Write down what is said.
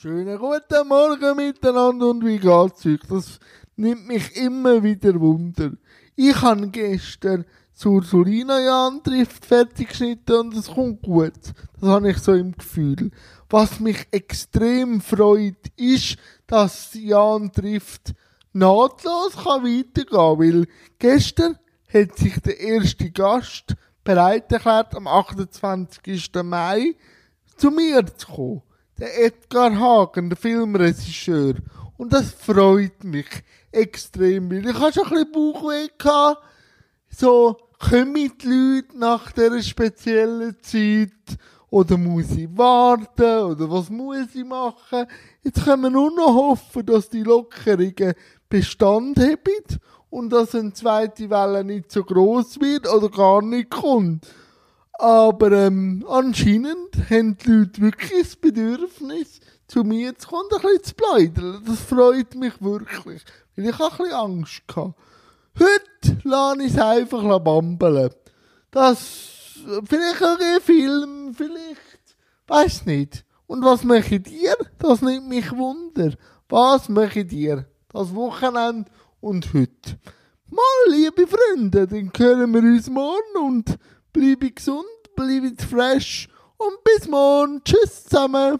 Schönen guten Morgen miteinander und wie geht's euch? Das nimmt mich immer wieder Wunder. Ich habe gestern zur Surina Jan trifft fertig geschnitten und es kommt gut. Das habe ich so im Gefühl. Was mich extrem freut, ist, dass Jan trifft nahtlos kann weitergehen, weil gestern hat sich der erste Gast bereit erklärt, am 28. Mai zu mir zu kommen der Edgar Hagen, der Filmregisseur. Und das freut mich extrem, ich hatte schon ein bisschen Bauchweh. So, kommen die Leute nach dieser speziellen Zeit? Oder muss ich warten? Oder was muss ich machen? Jetzt können wir nur noch hoffen, dass die Lockerungen Bestand haben und dass eine zweite Welle nicht so groß wird oder gar nicht kommt. Aber ähm, anscheinend haben die Leute wirklich das Bedürfnis, zu mir zu kommen und ein bisschen zu bleiben. Das freut mich wirklich, weil ich auch ein bisschen Angst hatte. Heute lasse ich es einfach bambeln. Das, vielleicht auch ein Film, vielleicht, weiß nicht. Und was ich dir? Das nimmt mich Wunder. Was ich dir? Das Wochenende und heute. Mal, liebe Freunde, dann hören wir uns morgen und bleibe gesund, bleibe fresh und bis morgen. Tschüss zusammen.